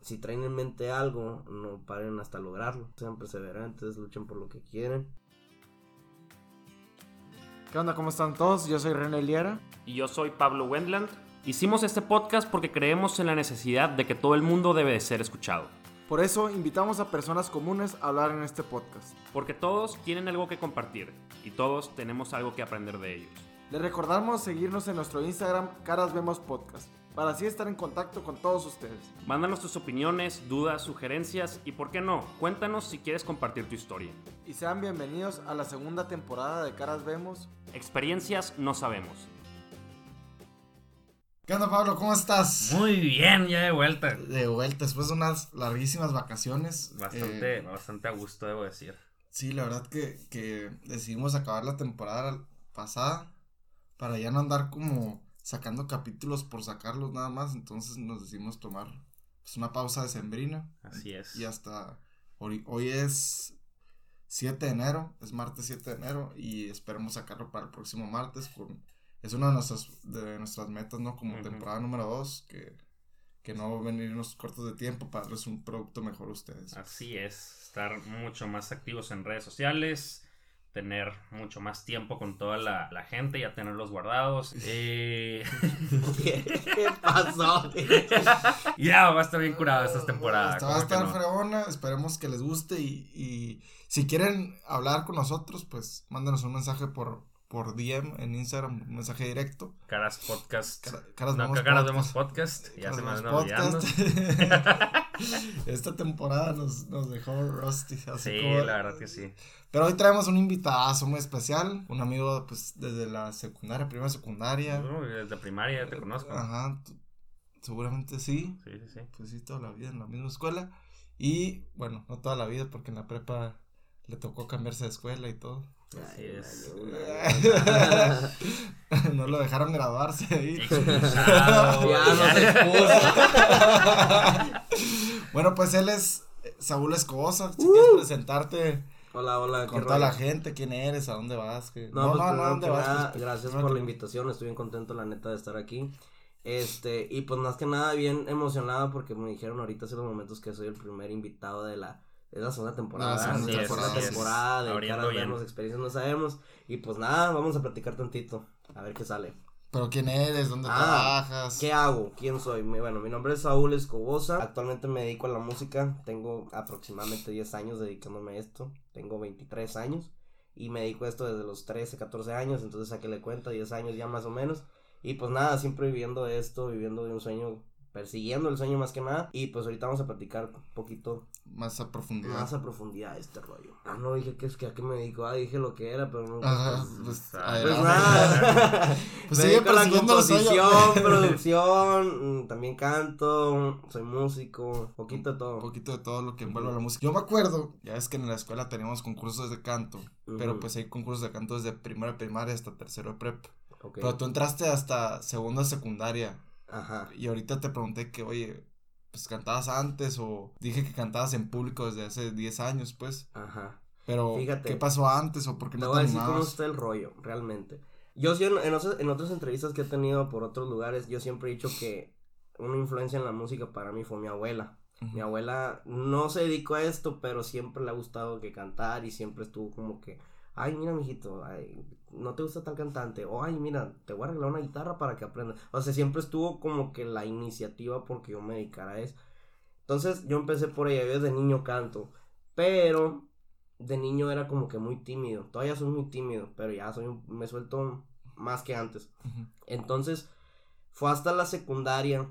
si traen en mente algo, no paren hasta lograrlo. Sean perseverantes, luchen por lo que quieren. ¿Qué onda? ¿Cómo están todos? Yo soy René Liera. Y yo soy Pablo Wendland. Hicimos este podcast porque creemos en la necesidad de que todo el mundo debe de ser escuchado. Por eso invitamos a personas comunes a hablar en este podcast. Porque todos tienen algo que compartir y todos tenemos algo que aprender de ellos. Les recordamos seguirnos en nuestro Instagram Caras Vemos Podcast para así estar en contacto con todos ustedes. Mándanos tus opiniones, dudas, sugerencias y, ¿por qué no? Cuéntanos si quieres compartir tu historia. Y sean bienvenidos a la segunda temporada de Caras Vemos. Experiencias no sabemos. ¿Qué onda, Pablo? ¿Cómo estás? Muy bien, ya de vuelta. De vuelta, después de unas larguísimas vacaciones. Bastante, Eh, bastante a gusto, debo decir. sí, la verdad que, que decidimos acabar la temporada pasada para ya no andar como sacando capítulos por sacarlos nada más. Entonces nos decidimos tomar pues, una pausa de sembrina. Así es. Y hasta hoy, hoy es 7 de enero, es martes 7 de enero y esperemos sacarlo para el próximo martes. Con, es una de nuestras, de nuestras metas, ¿no? Como temporada número 2, que, que no venirnos cortos de tiempo para darles un producto mejor a ustedes. Así es. Estar mucho más activos en redes sociales. Tener mucho más tiempo con toda la, la gente, ya tenerlos guardados. Eh, ¿Qué, qué pasó? ya va a estar bien curada esta temporada. Esta va a ¿cómo que estar no? fregona, esperemos que les guste y, y si quieren hablar con nosotros, pues mándenos un mensaje por, por DM en Instagram, un mensaje directo. Caras Podcast. Cara- caras no, Vemos Caras Podcast. Vemos Podcast. Ya Caras se me van olvidando. Esta temporada nos, nos dejó Rusty. Así Sí, como- la verdad que sí. Pero hoy traemos un invitadazo muy especial. Un amigo, pues, desde la secundaria, primera secundaria. Desde primaria ya te conozco. Ajá, seguramente sí. Sí, sí, sí. Pues sí, toda la vida en la misma escuela. Y bueno, no toda la vida, porque en la prepa le tocó cambiarse de escuela y todo. Así es. no lo dejaron graduarse ahí. Expulsado. Ya no se expuso. Bueno, pues él es eh, Saúl Escobosa. Si quieres presentarte Hola, hola. con ¿qué toda la gente, quién eres, a dónde vas. qué- No, pues primero ¿dónde que vas? nada, Pues, gracias por la invitación, estoy bien contento la neta de estar aquí. Este, y pues más que nada bien emocionado porque me dijeron ahorita hace unos momentos que soy el primer invitado de la de la segunda temporada, La segunda de la temporada, es. de caras vemos, experiencias no sabemos y pues nada, vamos a platicar tantito, a ver qué sale. Pero quién eres, dónde Ah, trabajas. ¿Qué hago? ¿Quién soy? Bueno, mi nombre es Saúl Escobosa. Actualmente me dedico a la música. Tengo aproximadamente 10 años dedicándome a esto. Tengo 23 años. Y me dedico a esto desde los 13, 14 años. Entonces a que le cuenta 10 años ya más o menos. Y pues nada, siempre viviendo esto, viviendo de un sueño, persiguiendo el sueño más que nada. Y pues ahorita vamos a platicar un poquito Más a profundidad. más a profundidad de este rollo. Ah, no dije que es que a qué me dedico. Ah, dije lo que era, pero no. Ajá, pues, pues, Pues adelante. nada. Pues sigue la composición, producción, mm, también canto, soy músico, poquito de un todo. poquito de todo lo que envuelve a la música. Yo me acuerdo, ya es que en la escuela teníamos concursos de canto, pero pues hay concursos de canto desde primera de primaria hasta tercero de prep. Pero tú entraste hasta segunda secundaria Ajá. y ahorita te pregunté que, oye, pues cantabas antes o dije que cantabas en público desde hace 10 años, pues. Ajá. Pero, Fíjate. ¿qué pasó antes o por qué Te no voy te a decir cómo animabas? está el rollo, realmente. Yo sí, en, otras, en otras entrevistas que he tenido por otros lugares, yo siempre he dicho que una influencia en la música para mí fue mi abuela. Mi abuela no se dedicó a esto, pero siempre le ha gustado que cantar y siempre estuvo como que, ay, mira, mijito, ay, no te gusta tal cantante, o ay, mira, te voy a arreglar una guitarra para que aprendas. O sea, siempre estuvo como que la iniciativa porque yo me dedicara a eso. Entonces, yo empecé por ella, yo desde niño canto, pero de niño era como que muy tímido. Todavía soy muy tímido, pero ya soy un- me suelto más que antes. Entonces, fue hasta la secundaria,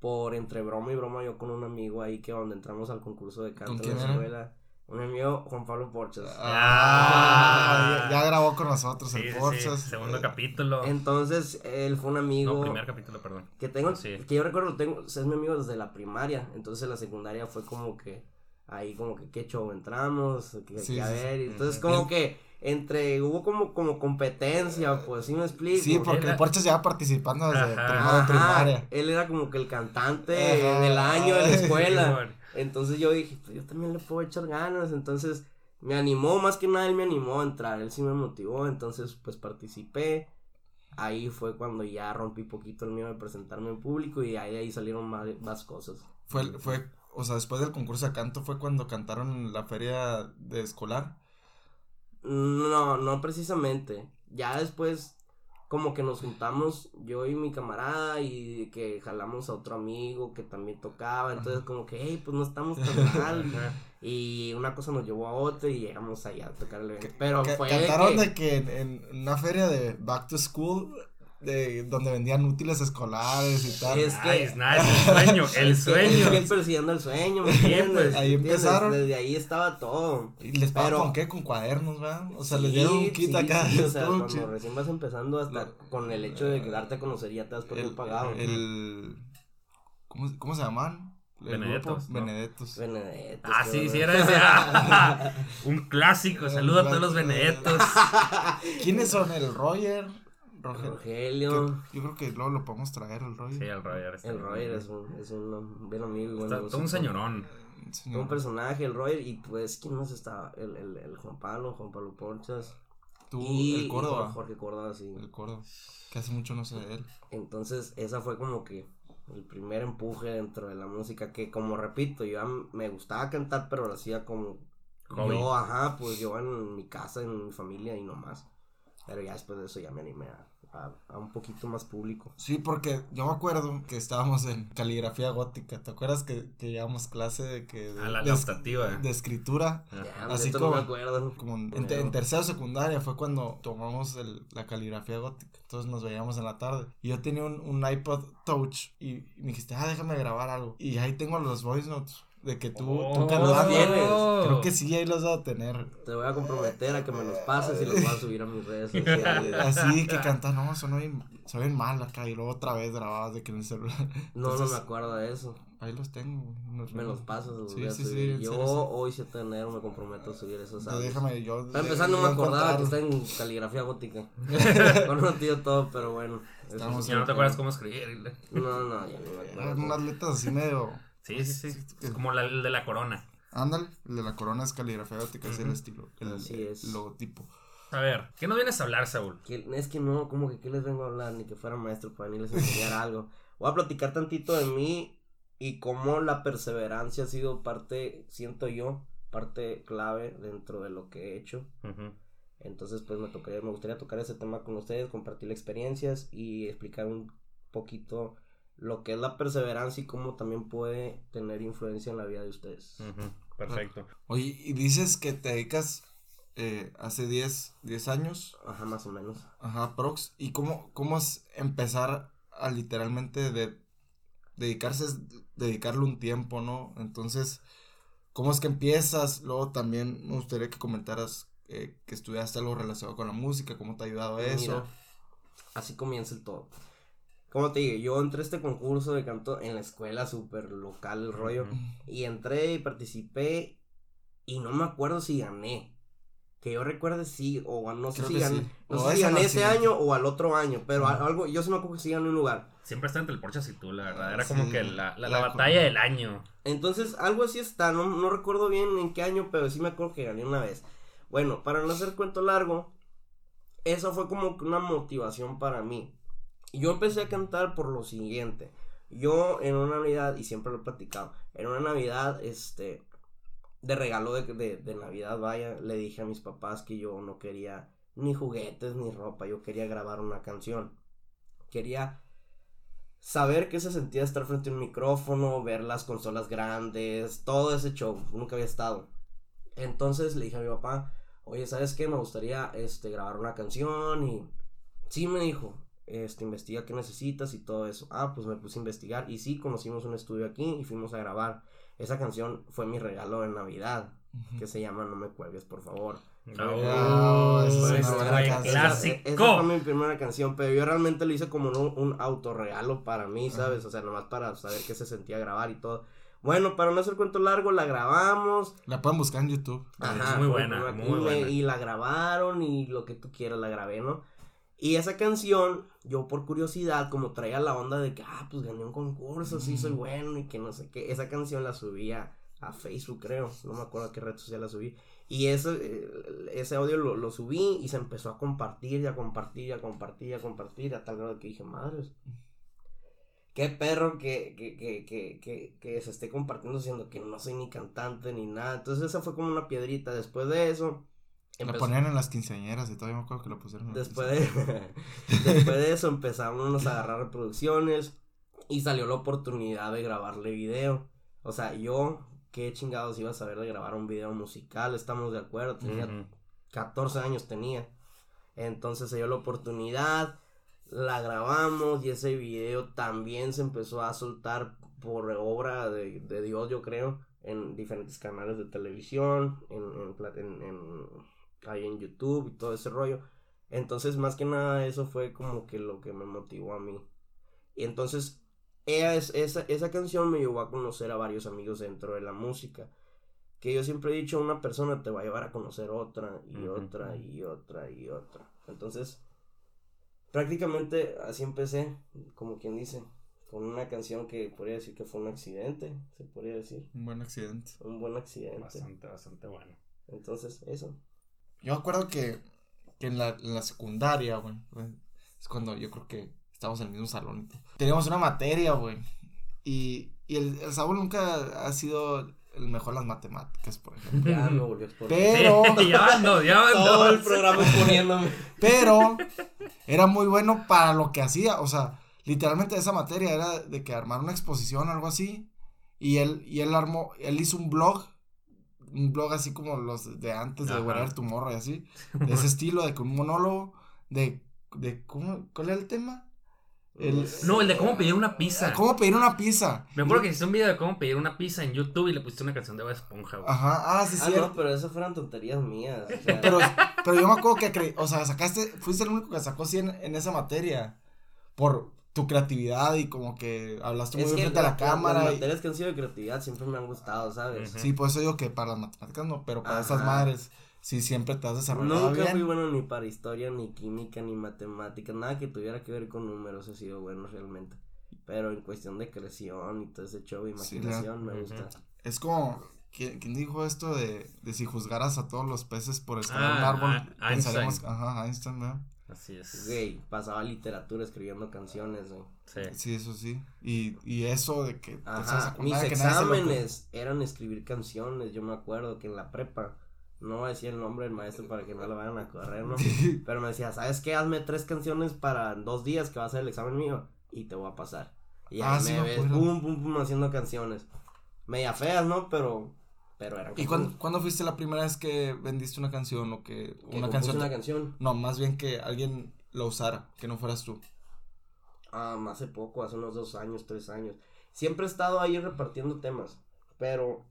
por entre broma y broma, yo con un amigo ahí que donde entramos al concurso de canto ¿Con en la era? Un amigo, Juan Pablo Porches. Ah, ya, ya grabó con nosotros Sí, el sí, sí, Porchas. Segundo Eh, capítulo. Entonces, él fue un amigo No, primer capítulo, perdón. que tengo, Sí. que yo recuerdo, tengo, es mi amigo desde la primaria. Entonces, la secundaria fue como que, ahí como que, ¿qué show entramos? Que, a ver, entonces como que entre, hubo como, como competencia, pues, ¿sí me explico? Sí, porque Era- el Porchas lleva participando desde Ajá. primero primaria. él era como que el cantante Ajá. del año de la escuela. Entonces yo dije, pues yo también le puedo echar ganas. Entonces me animó, más que nada él me animó a entrar, él sí me motivó. Entonces pues participé. Ahí fue cuando ya rompí poquito el miedo de presentarme en público y ahí, ahí salieron más, más cosas. Fue, fue, o sea, después del concurso de canto fue cuando cantaron en la feria de escolar. No, no precisamente. Ya después, como que nos juntamos yo y mi camarada y que jalamos a otro amigo que también tocaba. Entonces, como que, hey, pues no estamos tan mal. y una cosa nos llevó a otra y llegamos allá a tocar el evento. Pero fue. de Cantaron que- de que en, en una feria de Back to School, de, donde vendían útiles escolares y tal. Es que- Nice, nice, el sueño, el Es sueño. estoy persiguiendo el sueño, ¿me entiendes? Ahí empezaron. Desde ahí estaba todo. ¿Y les pagaron Pero- con qué? Con cuadernos, ¿verdad? O sea, les dieron un kit sí, acá. sí, o sea, cuando chido. recién vas empezando hasta No. con el hecho de darte a conocer ya te das por el, bien pagado. el- ¿cómo, ¿Cómo se llaman? Benedettos, ¿no? Benedettos. Benedetto, Ah, sí, sí, era ese. ah, un clásico. Saludo a todos los Benedettos. ¿Quiénes son? El Roger. Roger. Rogelio. que- yo creo que luego lo podemos traer al Roger. Sí, el Roger. está El. Roger es un, es un buen amigo y buen Está- músico. Todo un señorón. Señor. Un personaje, el Roger, y pues, ¿quién más estaba? El, el, el Juan Pablo, Juan Pablo Porchas. Tú, y, el Córdoba. y Jorge Córdoba, sí. El Córdoba. Que hace mucho no sé de él. Entonces, esa fue como que el primer empuje dentro de la música que, como repito, yo me gustaba cantar, pero lo hacía como Hobby. yo, ajá, pues yo en mi casa, en mi familia y no más. Pero ya después de eso ya me animé a, a- a un poquito más público. Sí, porque yo me acuerdo que estábamos en caligrafía gótica. ¿Te acuerdas que, que llevamos clase de que de, A la de, escritura? Ya, Así como- no me acuerdo. Como en, en en tercero secundaria fue cuando tomamos el- la caligrafía gótica. Entonces nos veíamos en la tarde. Y yo tenía un, un iPod Touch y, y me dijiste, ah, déjame grabar algo. Y ahí tengo los voice notes de que tú, tú Oh, cantando. tienes. Creo que sí, ahí los debo tener. Te voy a comprometer a que me los pases y los voy a subir a mis redes sociales. Así que cantar, no, sonó bien, sonó bien mal acá. Y luego otra vez grabadas de que en el celular. No, no me acuerdo de eso. Ahí los tengo. Me los pasas, los Sí, voy a sí, sí, subir. en Yo serio, sí. hoy 7 de enero me comprometo a subir esos No, audios. déjame, yo. Para empezar, no me acordaba que está en caligrafía gótica. Con un tío todo, pero bueno. Estamos sí. Ya no te acuerdas cómo escribir. No, no, ya no me acuerdo. unas letras así medio. Sí, sí, sí. Es como la, el de la corona. Ándale, el de la corona es caligrafía gótica, es el estilo, el, Así es. el logotipo. A ver, ¿qué nos vienes a hablar, Saúl? Que- Es que no, como que qué les vengo a hablar, ni que fuera maestro para venirles a enseñar algo. Voy a platicar tantito de mí y cómo la perseverancia ha sido parte, siento yo, parte clave dentro de lo que he hecho. Ujú. Entonces, pues me tocaría, me gustaría tocar ese tema con ustedes, compartir experiencias y explicar un poquito lo que es la perseverancia y cómo también puede tener influencia en la vida de ustedes. Perfecto. Oye, y dices que te dedicas eh, hace 10, 10 años, Ajá, más o menos. ajá, prox, y cómo, cómo es empezar a literalmente de dedicarse, es dedicarle un tiempo, ¿no? Entonces, ¿cómo es que empiezas? Luego también me gustaría que comentaras eh, que estudiaste algo relacionado con la música, cómo te ha ayudado eso. Mira, así comienza el todo. Como te dije, yo entré a este concurso de canto en la escuela súper local, el rollo. Y entré y participé y no me acuerdo si gané. Que yo recuerde sí, o no sé Creo si gané, sí. no O sé si gané no, ese sí. año o al otro año, pero algo, yo sí me acuerdo que sí gané un lugar. Siempre está entre el Porchas y tú, la verdad. Era Sí, como que la, la, la la- batalla del año. Entonces, algo así está, no, no recuerdo bien en qué año, pero sí me acuerdo que gané una vez. Bueno, para no hacer cuento largo, eso fue como que una motivación para mí. Yo empecé a cantar por lo siguiente. Yo en una Navidad, y siempre lo he platicado, en una Navidad, este, de regalo de, de, de Navidad, vaya, le dije a mis papás que yo no quería ni juguetes ni ropa, yo quería grabar una canción. Quería saber qué se sentía estar frente a un micrófono, ver las consolas grandes, todo ese show, nunca había estado. Entonces le dije a mi papá, oye, ¿sabes qué? Me gustaría este, grabar una canción y sí me dijo, este, investiga qué necesitas y todo eso. Ah, pues me puse a investigar y sí, conocimos un estudio aquí y fuimos a grabar. Esa canción fue mi regalo de Navidad, que se llama No me cuelgues, por favor. Esa Fue es una Clásico. Esa fue mi primera canción, pero yo realmente lo hice como un, un autorregalo para mí, ¿sabes? O sea, nomás para saber qué se sentía grabar y todo. Bueno, para no hacer cuento largo, la grabamos. La pueden buscar en YouTube. Ajá, es muy buena. y la grabaron y lo que tú quieras la grabé, ¿no? Y esa canción, yo por curiosidad, como traía la onda de que, ah, pues gané un concurso, sí soy Mm. bueno y que no sé qué, esa canción la subía a Facebook, creo, no me acuerdo a qué red social la subí. Y ese, ese audio lo, lo subí y se empezó a compartir y a compartir y a compartir y a compartir a tal grado que dije, madres. qué perro que, que, que, que, que, que se esté compartiendo diciendo que no soy ni cantante ni nada. Entonces esa fue como una piedrita. Después de eso. Lo ponían en las quinceañeras y todavía me acuerdo que lo pusieron. en las Después de, después de eso empezamos a agarrar reproducciones y salió la oportunidad de grabarle video. O sea, yo, qué chingados iba a saber de grabar un video musical, estamos de acuerdo, tenía Ujú. 14 años tenía. Entonces se dio la oportunidad, la grabamos y ese video también se empezó a soltar por obra de, de Dios, yo creo, en diferentes canales de televisión, en, en- en- ahí en YouTube y todo ese rollo. Entonces, más que nada, eso fue como que lo que me motivó a mí. Y entonces, ella es- esa, esa canción me llevó a conocer a varios amigos dentro de la música. Que yo siempre he dicho, una persona te va a llevar a conocer otra y otra y otra y otra. Entonces, prácticamente así empecé, como quien dice, con una canción que podría decir que fue un accidente, se podría decir, Un buen accidente. un buen accidente. Bastante, bastante bueno. Entonces, eso. Yo me acuerdo que, que en, la, en la secundaria, güey, es cuando yo creo que estábamos en el mismo salón. Teníamos una materia, güey. Y, y el, el Saúl nunca ha sido el mejor en las matemáticas, por ejemplo. Ya me volvió a exponer. Pero, ya ando, ya ando. Todo el programa exponiéndome. pero, era muy bueno para lo que hacía. O sea, literalmente esa materia era de que armar una exposición o algo así. Y él, y él armó, él hizo un blog. Un blog así como los de antes de Ajá. Whatever Tomorrow y así. De ese estilo, de que un monólogo. De, de ¿cómo, ¿cuál era el tema? El- No, el de cómo pedir una pizza. ¿Cómo pedir una pizza? Me acuerdo que hiciste un video de cómo pedir una pizza en YouTube y le pusiste una canción de Bob Esponja, güey. Ajá, ah, sí, Ah, sí. no, pero eso fueron tonterías mías. o sea, Pero, pero yo me acuerdo que, cre- o sea, sacaste, fuiste el único que sacó 100 en esa materia. Por tu creatividad y como que hablaste muy es bien que frente a la la- cámara. Las y- materias que han sido de creatividad siempre me han gustado, ¿sabes? Sí, por eso digo que para las matemáticas no, pero para esas madres, sí, siempre te has desarrollado Nunca fui bueno ni para historia, ni química, ni matemáticas, nada que tuviera que ver con números he sido bueno realmente. Pero en cuestión de creación y todo ese show, Sí, imaginación, me gusta. Es como, ¿quién, quién dijo esto de, de si juzgaras a todos los peces por escalar Ah, un árbol? ah, pensaremos, Einstein. ajá, Einstein, ¿verdad? Así es. Güey, pasaba literatura escribiendo canciones, güey. Sí. Sí, eso sí. Y, y eso de que Ajá, mis que exámenes eran escribir canciones, yo me acuerdo que en la prepa, no voy a decir el nombre del maestro para que no lo vayan a correr, ¿no? Pero me decía, ¿sabes qué? Hazme tres canciones para dos días que va a ser el examen mío y te voy a pasar. Y ahí Ah, sí me me ves, pum, pum, pum, haciendo canciones. Media feas, ¿no? Pero, pero eran ¿Y cuándo, cuándo fuiste la primera vez que vendiste una canción o que que una canción? una canción. No, más bien que alguien la usara, que no fueras tú. Ah, hace poco, hace unos dos años, tres años. Siempre he estado ahí repartiendo temas, pero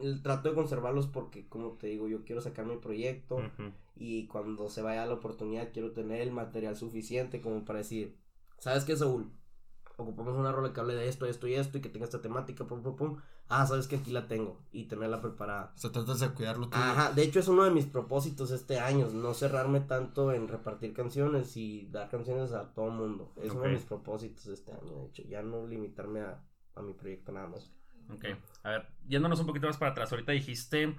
el- trato de conservarlos porque, como te digo, yo quiero sacar mi proyecto Ujú. y cuando se vaya la oportunidad quiero tener el material suficiente como para decir, ¿sabes qué, Saúl? Ocupamos una rola que hable de esto, esto y esto y que tenga esta temática, pum, pum, pum. Ah, sabes que aquí la tengo y tenerla preparada. O sea, tratas de cuidarlo tú. Ajá, de hecho es uno de mis propósitos este año, no cerrarme tanto en repartir canciones y dar canciones a todo el mundo. Es uno de mis propósitos este año, de hecho, ya no limitarme a, a mi proyecto nada más. Ok, a ver, yéndonos un poquito más para atrás, ahorita dijiste, o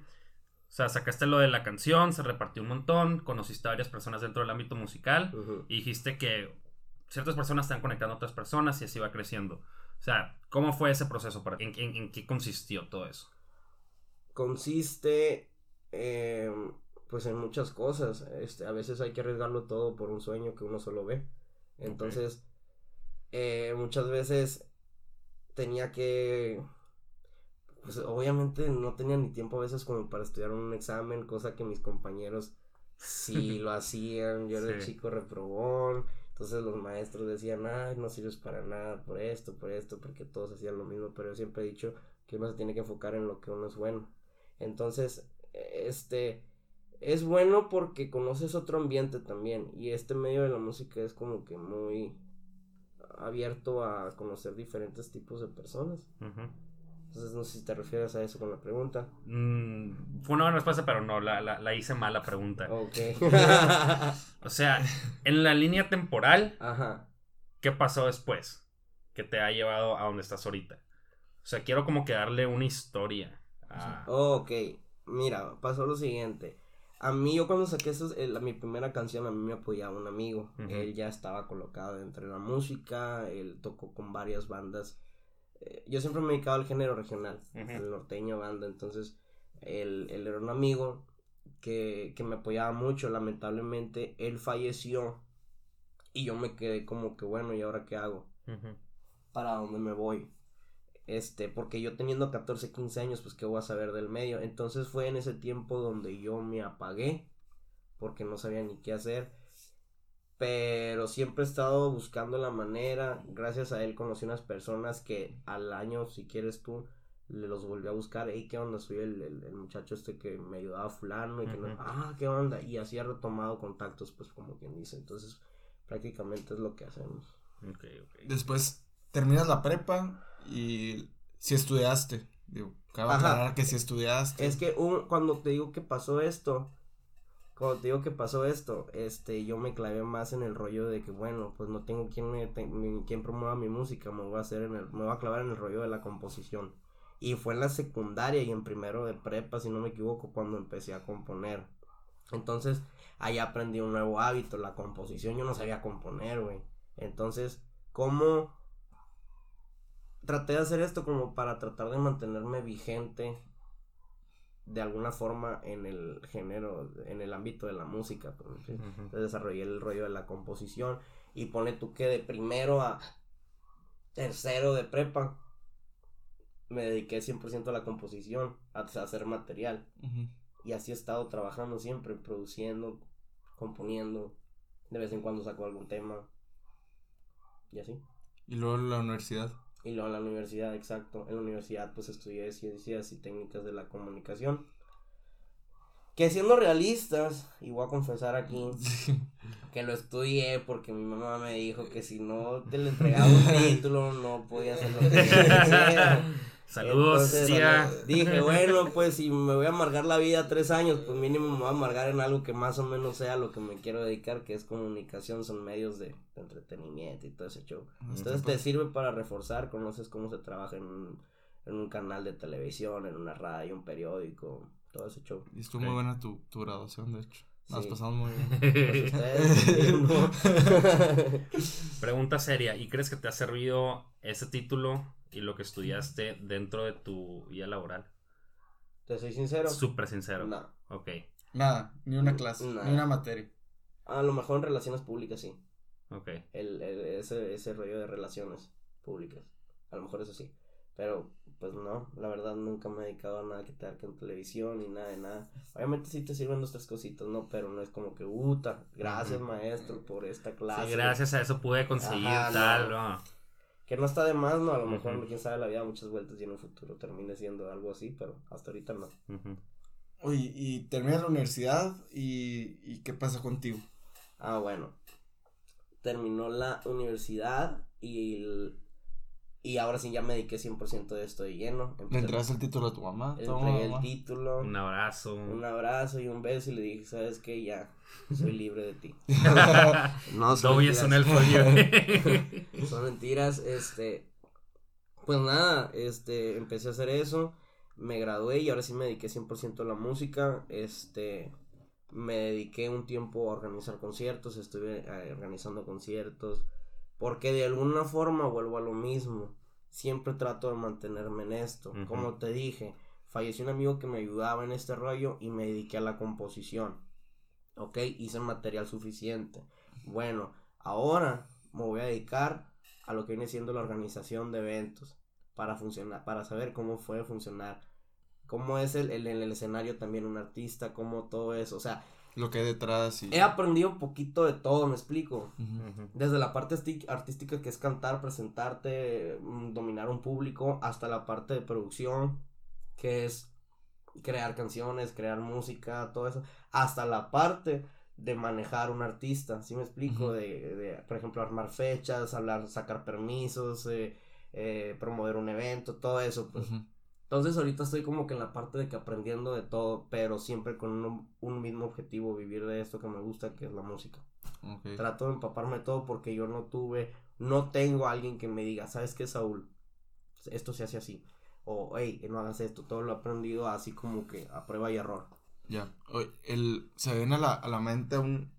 sea, sacaste lo de la canción, se repartió un montón, conociste a varias personas dentro del ámbito musical y dijiste que ciertas personas están conectando a otras personas y así va creciendo. O sea, ¿cómo fue ese proceso? para? ¿En, en- en qué consistió todo eso? Consiste, eh, pues en muchas cosas, este, a veces hay que arriesgarlo todo por un sueño que uno solo ve. Entonces, eh, muchas veces tenía que, pues obviamente no tenía ni tiempo a veces como para estudiar un examen, cosa que mis compañeros sí lo hacían, yo era el chico reprobón, entonces los maestros decían, ay, no sirves para nada por esto, por esto, porque todos hacían lo mismo, pero yo siempre he dicho que uno se tiene que enfocar en lo que uno es bueno. Entonces, este, es bueno porque conoces otro ambiente también, y este medio de la música es como que muy abierto a conocer diferentes tipos de personas. Entonces, no sé si te refieres a eso con la pregunta. Mm, fue una buena respuesta, pero no, la, la, la hice mal la pregunta. Ok. O sea, en la línea temporal, Ajá. ¿qué pasó después? Que te ha llevado a donde estás ahorita. O sea, quiero como que darle una historia. a- Ok, mira, pasó lo siguiente. A mí, yo cuando saqué esos, el- mi primera canción, a mí me apoyaba un amigo. Él ya estaba colocado entre la música, él tocó con varias bandas. Eh, yo siempre me he dedicado al género regional, Ujú. al norteño banda, entonces él, él era un amigo que, que me apoyaba mucho. Lamentablemente, él falleció y yo me quedé como que, bueno, ¿y ahora qué hago? Para dónde me voy. Este, porque yo teniendo 14, 15 años, pues qué voy a saber del medio. Entonces fue en ese tiempo donde yo me apagué, porque no sabía ni qué hacer. Pero siempre he estado buscando la manera. Gracias a él conocí unas personas que al año, si quieres tú, le los volví a buscar. Hey, ¿qué onda? Soy el, el- el muchacho este que me ayudaba fulano. Y que no- ah, ¿qué onda? Y así he retomado contactos, pues como quien dice. Entonces, prácticamente es lo que hacemos. Después terminas la prepa y si estudiaste. Digo, cabe aclarar que si estudiaste. Es que un, cuando te digo que pasó esto, cuando te digo que pasó esto, este, yo me clavé más en el rollo de que, bueno, pues no tengo quien me, te- mi- quien promueva mi música, me voy a hacer en el, me voy a clavar en el rollo de la composición. Y fue en la secundaria y en primero de prepa, si no me equivoco, cuando empecé a componer. Entonces, ahí aprendí un nuevo hábito, la composición. Yo no sabía componer, güey. Entonces, ¿cómo traté de hacer esto como para tratar de mantenerme vigente de alguna forma en el género, en el ámbito de la música. pues. Entonces desarrollé el rollo de la composición y pone tú que de primero a tercero de prepa me dediqué 100% a la composición, a a hacer material. Y así he estado trabajando siempre, produciendo, componiendo. De vez en cuando saco algún tema. Y así. Y luego la universidad. Y luego en la universidad, exacto. En la universidad pues estudié ciencias y técnicas de la comunicación. Que siendo realistas, y voy a confesar aquí, que lo estudié porque mi mamá me dijo que si no te le entregaba un título no podía hacer lo que quisiera. Saludos, Entonces, tía. Dije, bueno, pues si me voy a amargar la vida tres años, pues mínimo me voy a amargar en algo que más o menos sea lo que me quiero dedicar, que es comunicación, son medios de, de entretenimiento y todo ese show. Entonces te sirve para reforzar, conoces cómo se trabaja en un, en un canal de televisión, en una radio, un periódico, todo ese show. Y estuvo muy buena tu, tu graduación, de hecho. Nos Sí. pasamos muy bien. Pues ustedes, yo no. Pregunta seria, ¿y crees que te ha servido ese título y lo que estudiaste dentro de tu vida laboral? Te soy sincero. Súper sincero. No. Ok, Nada, ni una clase, Nada. ni una materia. A lo mejor en relaciones públicas sí. ok. el, el- ese, ese rollo de relaciones públicas. A lo mejor eso sí. Pero, pues no, la verdad nunca me he dedicado a nada que tenga que ver con televisión ni nada de nada. Obviamente sí te sirven nuestras cositas, ¿no? Pero no es como que, uta, gracias maestro por esta clase. Sí, gracias a eso pude conseguir Ajá, tal, no. ¿no? Que no está de más, ¿no? A lo mejor, quién sabe, la vida da muchas vueltas y en un futuro termine siendo algo así, pero hasta ahorita no. Oye, y terminas la universidad y, y ¿qué pasa contigo? Ah, bueno. Terminó la universidad y, el- y ahora sí ya me dediqué 100% de esto de lleno. ¿Le Empecé- entregaste el título a tu mamá? Le entregué el título. Un abrazo. Un abrazo y un beso y le dije, ¿sabes qué? Ya, soy libre de ti. no, Dobby es un elfo libre. Son mentiras, este, pues nada, este, empecé a hacer eso, me gradué y ahora sí me dediqué 100% a la música, este, me dediqué un tiempo a organizar conciertos, estuve eh, organizando conciertos, porque de alguna forma vuelvo a lo mismo, siempre trato de mantenerme en esto, como te dije, falleció un amigo que me ayudaba en este rollo y me dediqué a la composición, ok, hice material suficiente, bueno, ahora me voy a dedicar a lo que viene siendo la organización de eventos para funcionar, para saber cómo puede funcionar, cómo es el, el- en el escenario también un artista, cómo todo eso, o sea, Lo que hay detrás y... he aprendido un poquito de todo, me explico. Desde la parte artística que es cantar, presentarte, mm, dominar un público, hasta la parte de producción, que es crear canciones, crear música, todo eso, hasta la parte de manejar un artista, ¿sí me explico? De, de, por ejemplo, armar fechas, hablar, sacar permisos, eh, eh, promover un evento, todo eso, pues. Entonces ahorita estoy como que en la parte de que aprendiendo de todo, pero siempre con un, un mismo objetivo, vivir de esto que me gusta, que es la música. Trato de empaparme de todo porque yo no tuve, no tengo a alguien que me diga, ¿sabes qué, Saúl? Esto se hace así. O, hey, no hagas esto. Todo lo he aprendido así como que a prueba y error. Ya. El, se viene a la, a la mente un,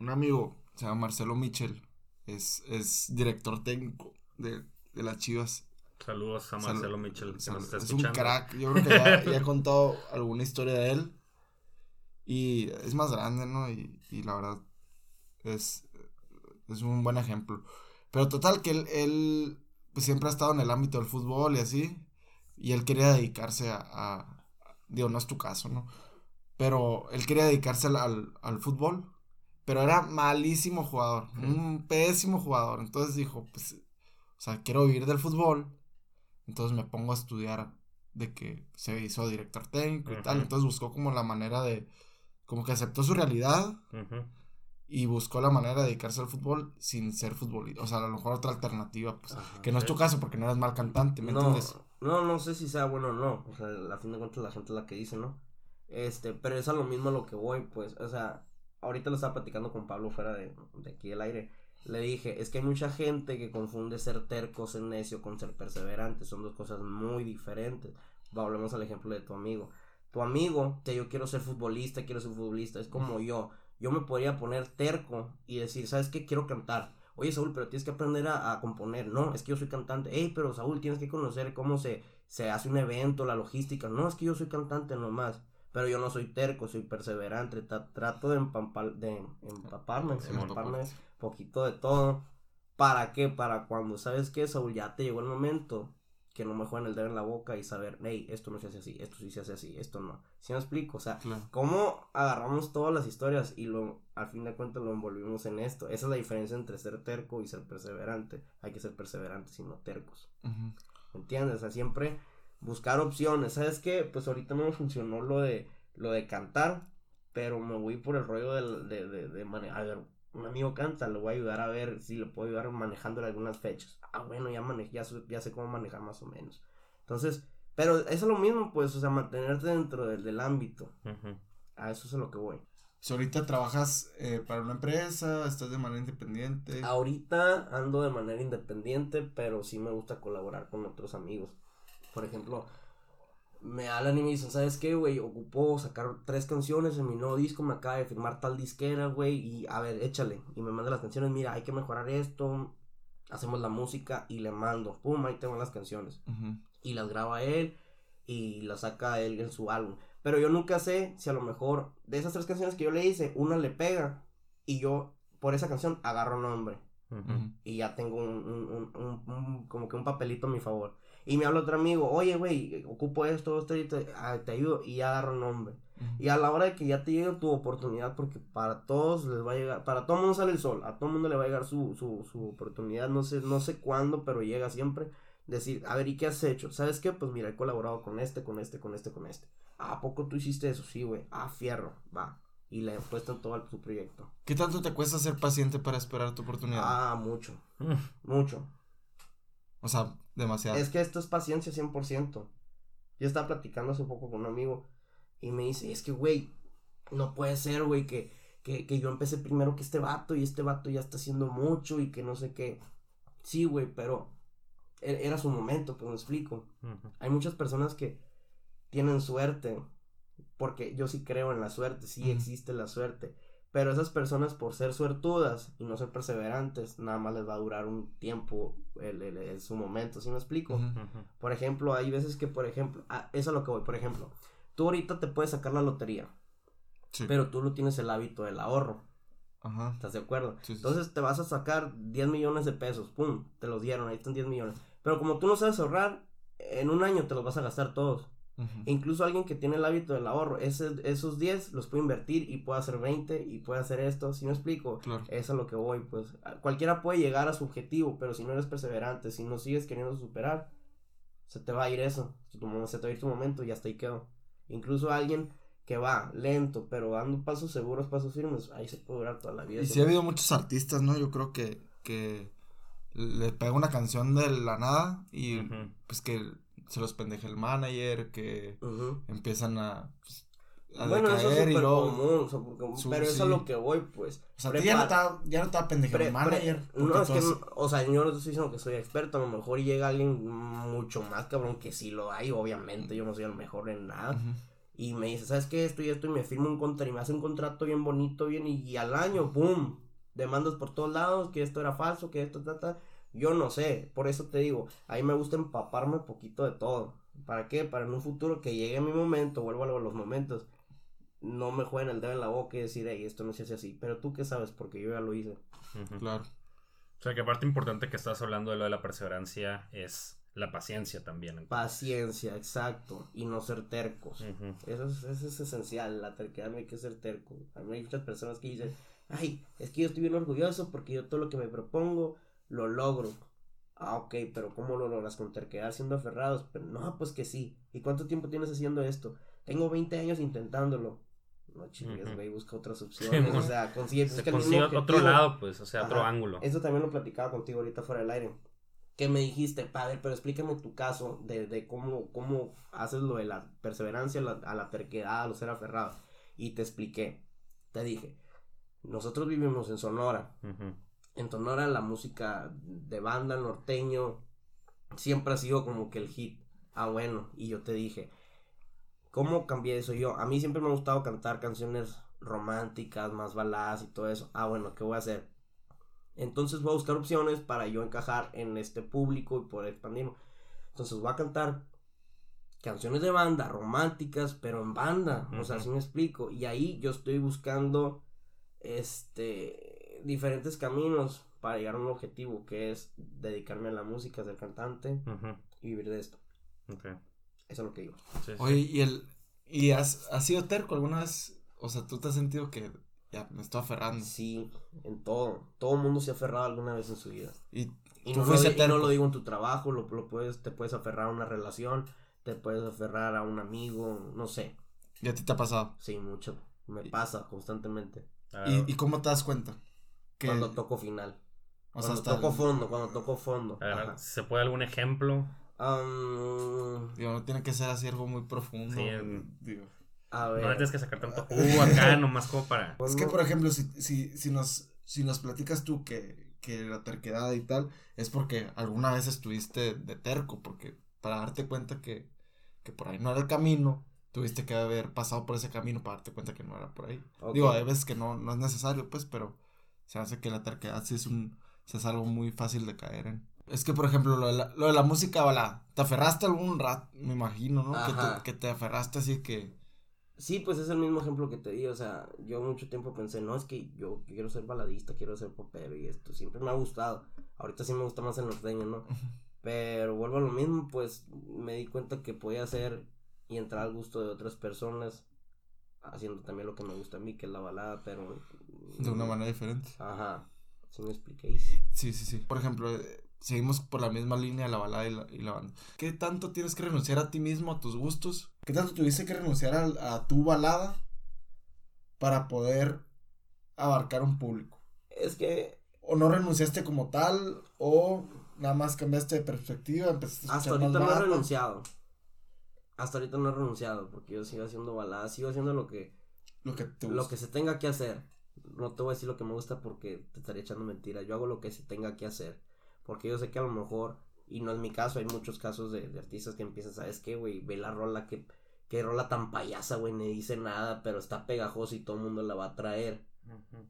un amigo, se llama Marcelo Michel. Es, es director técnico de, de las Chivas. Saludos a Sal- Marcelo Mitchell, que nos está es un escuchando. crack. Yo creo que ya, ya he contado alguna historia de él. Y es más grande, ¿no? Y, y la verdad es, es un buen ejemplo. Pero total, que él, él pues, siempre ha estado en el ámbito del fútbol y así. Y él quería dedicarse a, a- Digo, no es tu caso, ¿no? Pero él quería dedicarse al, al, al fútbol. Pero era malísimo jugador. Un pésimo jugador. Entonces dijo, pues, o sea, quiero vivir del fútbol. Entonces me pongo a estudiar de que se hizo director técnico y tal. Entonces buscó como la manera de, como que aceptó su realidad y buscó la manera de dedicarse al fútbol sin ser futbolista. O sea, a lo mejor otra alternativa, pues, Ajá, que no es tu caso porque no eres mal cantante, ¿me no, entiendes? no, no sé si sea bueno o no. O sea, a fin de cuentas la gente es la que dice, ¿no? Este, pero es a lo mismo a lo que voy, pues, o sea, ahorita lo estaba platicando con Pablo fuera de, de aquí del aire. Le dije, es que hay mucha gente que confunde ser terco, ser necio con ser perseverante. Son dos cosas muy diferentes. Volvemos al ejemplo de tu amigo. Tu amigo, que yo quiero ser futbolista, quiero ser futbolista, es como yo. Yo me podría poner terco y decir, ¿sabes qué? Quiero cantar. Oye, Saúl, pero tienes que aprender a, a componer. No, es que yo soy cantante. Hey, pero Saúl, tienes que conocer cómo se, se hace un evento, la logística. No, es que yo soy cantante nomás. Pero yo no soy terco, soy perseverante. tra- trato de, empampar, de empaparme. Poquito de todo. ¿Para qué? Para cuando sabes que Saúl ya te llegó el momento que no me jueguen el dedo en la boca y saber, hey, esto no se hace así, esto sí se hace así, esto no. ¿Sí me explico? O sea, cómo agarramos todas las historias y lo al fin de cuentas lo envolvimos en esto. Esa es la diferencia entre ser terco y ser perseverante. Hay que ser perseverantes y no tercos. Ujú. ¿Entiendes? O sea, siempre buscar opciones. ¿Sabes qué? Pues ahorita no me funcionó lo de lo de cantar, pero me voy por el rollo de, de, de, mane- A ver, un amigo canta, lo voy a ayudar a ver si le puedo ayudar manejándole algunas fechas. Ah, bueno, ya, mane ya, su- ya sé cómo manejar más o menos. Entonces, pero eso es lo mismo, pues, o sea, mantenerte dentro del, del ámbito. A eso es a lo que voy. Si ahorita trabajas eh, para una empresa, estás de manera independiente. Ahorita ando de manera independiente, pero sí me gusta colaborar con otros amigos. Por ejemplo, me hablan y me dicen, ¿sabes qué, güey? Ocupo sacar tres canciones en mi nuevo disco, me acaba de firmar tal disquera, güey, y a ver, échale. Y me manda las canciones, mira, hay que mejorar esto, hacemos la música y le mando, pum, ahí tengo las canciones. Y las graba él y las saca él en su álbum. Pero yo nunca sé si a lo mejor de esas tres canciones que yo le hice, una le pega y yo por esa canción agarro nombre y ya tengo un, un- un- un- un- como que un papelito a mi favor. Y me habla otro amigo, oye, güey, ocupo esto, esto, te, ah, te ayudo, y ya agarro nombre. Ujú. Y a la hora de que ya te llegue tu oportunidad, porque para todos les va a llegar, para todo mundo sale el sol, a todo mundo le va a llegar su, su, su oportunidad, no sé, no sé cuándo, pero llega siempre. Decir, a ver, ¿y qué has hecho? ¿Sabes qué? Pues mira, he colaborado con este, con este, con este, con este. ¿a poco tú hiciste eso? Sí, güey. Ah, fierro, va. Y le en todo el- su proyecto. ¿Qué tanto te cuesta ser paciente para esperar tu oportunidad? Ah, mucho, Mm. mucho. O sea, demasiado. Es que esto es paciencia 100%. Yo estaba platicando hace poco con un amigo y me dice, es que, güey, no puede ser, güey, que, que, que yo empecé primero que este vato y este vato ya está haciendo mucho y que no sé qué. Sí, güey, pero e- era su momento, pues me explico. Hay muchas personas que tienen suerte, porque yo sí creo en la suerte, sí existe la suerte. Pero esas personas, por ser suertudas y no ser perseverantes, nada más les va a durar un tiempo el, el- el- su momento, ¿sí me explico? Por ejemplo, hay veces que, por ejemplo, ah, eso es lo que voy, por ejemplo, tú ahorita te puedes sacar la lotería, Sí. pero tú no tienes el hábito del ahorro, Ajá. ¿estás de acuerdo? Sí, sí, sí. Entonces te vas a sacar 10 millones de pesos, pum, te los dieron, ahí están 10 millones. Pero como tú no sabes ahorrar, en un año te los vas a gastar todos. E incluso alguien que tiene el hábito del ahorro, ese, esos 10 los puede invertir y puede hacer 20 y puede hacer esto, ¿sí me explico? Claro. Eso es a lo que voy, pues a- cualquiera puede llegar a su objetivo, pero si no eres perseverante, si no sigues queriendo superar, se te va a ir eso, se te va a ir tu momento y hasta ahí quedó. Incluso alguien que va lento, pero dando pasos seguros, pasos firmes, ahí se puede durar toda la vida. Y sí ha no- habido muchos artistas, ¿no? Yo creo que, que le pega una canción de la nada y pues que se los pendeja el manager, que empiezan a, pues, a Bueno, eso es súper común, o sea, porque- Su- pero eso es lo que voy, pues. O sea, ya no, va, ya no Pre- el manager. no, porque es tú que, has- no- o sea, yo no estoy diciendo que soy experto, a lo mejor llega alguien mucho más cabrón que sí lo hay, obviamente, yo no soy el mejor en nada. Y me dice, ¿sabes qué? Esto y esto, y me firma un contrato, y me hace un contrato bien bonito, bien, y, y al año, ¡pum! Demandas por todos lados, que esto era falso, que esto, ta, ta. Yo no sé, por eso te digo, a mí me gusta empaparme un poquito de todo. ¿Para qué? Para en un futuro que llegue mi momento, vuelvo a los momentos, no me jueguen el dedo en la boca y decir, hey, esto no se hace así. Pero tú qué sabes, porque yo ya lo hice. Claro. O sea, que parte importante que estás hablando de lo de la perseverancia es la paciencia también. entonces. Paciencia, exacto, y no ser tercos. Eso es, eso es esencial, la terquedad no hay que ser terco. A mí hay muchas personas que dicen, ay, es que yo estoy bien orgulloso porque yo todo lo que me propongo lo logro. Ah, ok, pero ¿cómo lo logras con terquedad siendo aferrados? Pero no, pues que sí. ¿Y cuánto tiempo tienes haciendo esto? Tengo 20 años intentándolo. No chingues, güey, busca otras opciones. o sea, consigue, busca consigue otro objetivo. lado, pues, o sea, otro ángulo. Eso también lo platicaba contigo ahorita fuera del aire. Que me dijiste, padre, pero explícame tu caso de, de cómo, cómo haces lo de la perseverancia, la- a la terquedad, a lo ser aferrado. Y te expliqué. Te dije, nosotros vivimos en Sonora. Ujú. En Sonora la música de banda, norteño, siempre ha sido como que el hit. Ah, bueno, y yo te dije, ¿cómo cambié eso yo? A mí siempre me ha gustado cantar canciones románticas, más baladas y todo eso. Ah, bueno, ¿qué voy a hacer? Entonces voy a buscar opciones para yo encajar en este público y poder expandirme. Entonces voy a cantar canciones de banda, románticas, pero en banda. O sea, así me explico. Y ahí yo estoy buscando este diferentes caminos para llegar a un objetivo que es dedicarme a la música, ser cantante y vivir de esto. Eso es lo que digo. Sí, sí. Oye, ¿y el y has, has sido terco alguna vez? O sea, ¿tú te has sentido que ya me estoy aferrando? Sí, en todo. Todo el mundo se ha aferrado alguna vez en su vida. Y Y tú no, lo, y no digo en tu trabajo, lo, lo puedes, te puedes aferrar a una relación, te puedes aferrar a un amigo, no sé. ¿Y a ti te ha pasado? Sí, mucho. Me Y- pasa constantemente. Ah, ¿Y, y cómo te das cuenta? Que, Cuando toco final. o sea, cuando hasta toco el- fondo, cuando toco fondo. a ver. ¿Se puede algún ejemplo? Am, digo, no tiene que ser así algo muy profundo. Sí, en- digo. a No ver. le tienes que sacar tanto jugo acá, nomás como para. pues Es que, no- por ejemplo, si, si, si, nos, si nos platicas tú que, que la terquedad y tal, es porque alguna vez estuviste de terco, porque para darte cuenta que, que por ahí no era el camino, tuviste que haber pasado por ese camino para darte cuenta que no era por ahí. Digo, hay veces que no, no es necesario, pues, pero se hace que la terquedad sí es un, sí es algo muy fácil de caer en. Es que, por ejemplo, lo de la, lo de la música balada, te aferraste algún rato, me imagino, ¿no? Que te, que te aferraste así que... Sí, pues es el mismo ejemplo que te di, o sea, yo mucho tiempo pensé, no, es que yo quiero ser baladista, quiero ser popero y esto, siempre me ha gustado, ahorita sí me gusta más el norteño, ¿no? Pero vuelvo a lo mismo, pues me di cuenta que podía hacer y entrar al gusto de otras personas, haciendo también lo que me gusta a mí, que es la balada, pero... De una manera diferente. Ajá, ¿sí me expliquéis? Sí, sí, sí. Por ejemplo, eh, seguimos por la misma línea de la balada y la, y la banda. ¿Qué tanto tienes que renunciar a ti mismo, a tus gustos? ¿Qué tanto tuviste que renunciar a, a tu balada para poder abarcar un público? Es que ¿O no renunciaste como tal? ¿O nada más cambiaste de perspectiva? Empezaste a hasta ahorita no he renunciado. Hasta ahorita no he renunciado, porque yo sigo haciendo baladas, sigo haciendo lo que... Lo que te lo que se tenga que hacer. No te voy a decir lo que me gusta porque te estaría echando mentiras. Yo hago lo que se tenga que hacer. Porque yo sé que a lo mejor, y no es mi caso, hay muchos casos de, de artistas que empiezan, ¿sabes qué, güey? Ve la rola, que, que rola tan payasa, güey, ni dice nada, pero está pegajosa y todo el mundo la va a traer.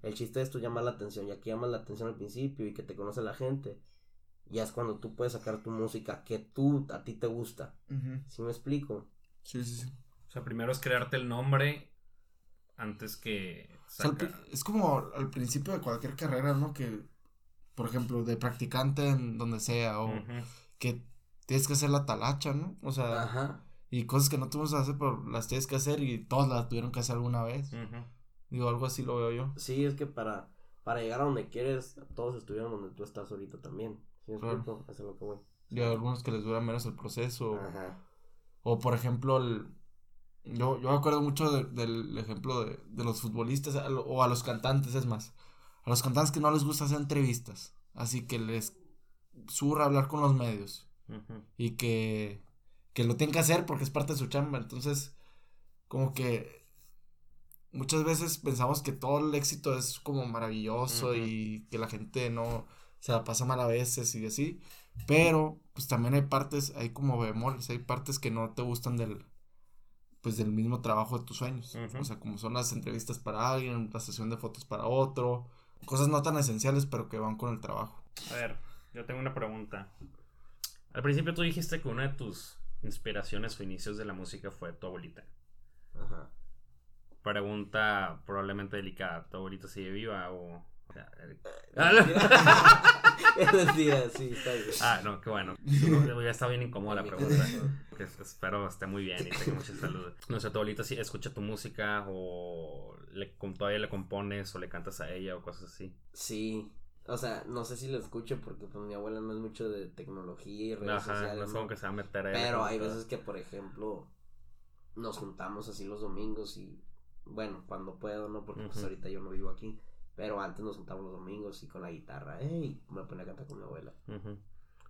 El chiste es llamar la atención, ya que llamas la atención al principio y que te conoce la gente. Ya es cuando tú puedes sacar tu música que tú, a ti te gusta. Ujú. ¿Sí me explico? Sí, sí, sí. O sea, primero es crearte el nombre antes que O sea, pri- es como al principio de cualquier carrera, ¿no? Que, por ejemplo, de practicante en donde sea, o que tienes que hacer la talacha, ¿no? O sea, Ajá. y cosas que no tuvimos que hacer, pero las tienes que hacer y todas las tuvieron que hacer alguna vez. Ujú. Digo, algo así lo veo yo. Sí, es que para, para llegar a donde quieres, todos estuvieron donde tú estás ahorita también. ¿Sí me Claro. explico? Eso es lo que voy. Y hay algunos que les dura menos el proceso. Ajá. O por ejemplo, el, yo, yo me acuerdo mucho de- del ejemplo de, de los futbolistas a o a los cantantes, es más. A los cantantes que no les gusta hacer entrevistas. Así que les surra hablar con los medios. Y que, que lo tienen que hacer porque es parte de su chamba. Entonces, como que muchas veces pensamos que todo el éxito es como maravilloso y que la gente no se la pasa mal a veces y así. Pero, pues también hay partes, hay como bemoles, hay partes que no te gustan del, pues del mismo trabajo de tus sueños. O sea, como son las entrevistas para alguien, la sesión de fotos para otro, cosas no tan esenciales pero que van con el trabajo. A ver, yo tengo una pregunta. Al principio tú dijiste que una de tus inspiraciones o inicios de la música fue tu abuelita. Ajá. Pregunta probablemente delicada. ¿Tu abuelita sigue viva o...? Eh, Es sí, está bien. Ah, no, qué bueno. No, Ya está bien incómoda la pregunta. Que es- espero esté muy bien y tenga mucha salud. No sé, tu abuelita sí escucha tu música o le, todavía le compones o le cantas a ella o cosas así. Sí. O sea, no sé si lo escucho porque pues mi abuela no es mucho de tecnología y redes Ajá, sociales. no es como que se va a meter a Pero hay veces que, por ejemplo, nos juntamos así los domingos y, bueno, cuando puedo, ¿no? Porque pues ahorita yo no vivo aquí. Pero antes nos juntamos los domingos y con la guitarra, ¡ey! Me ponía a cantar con mi abuela.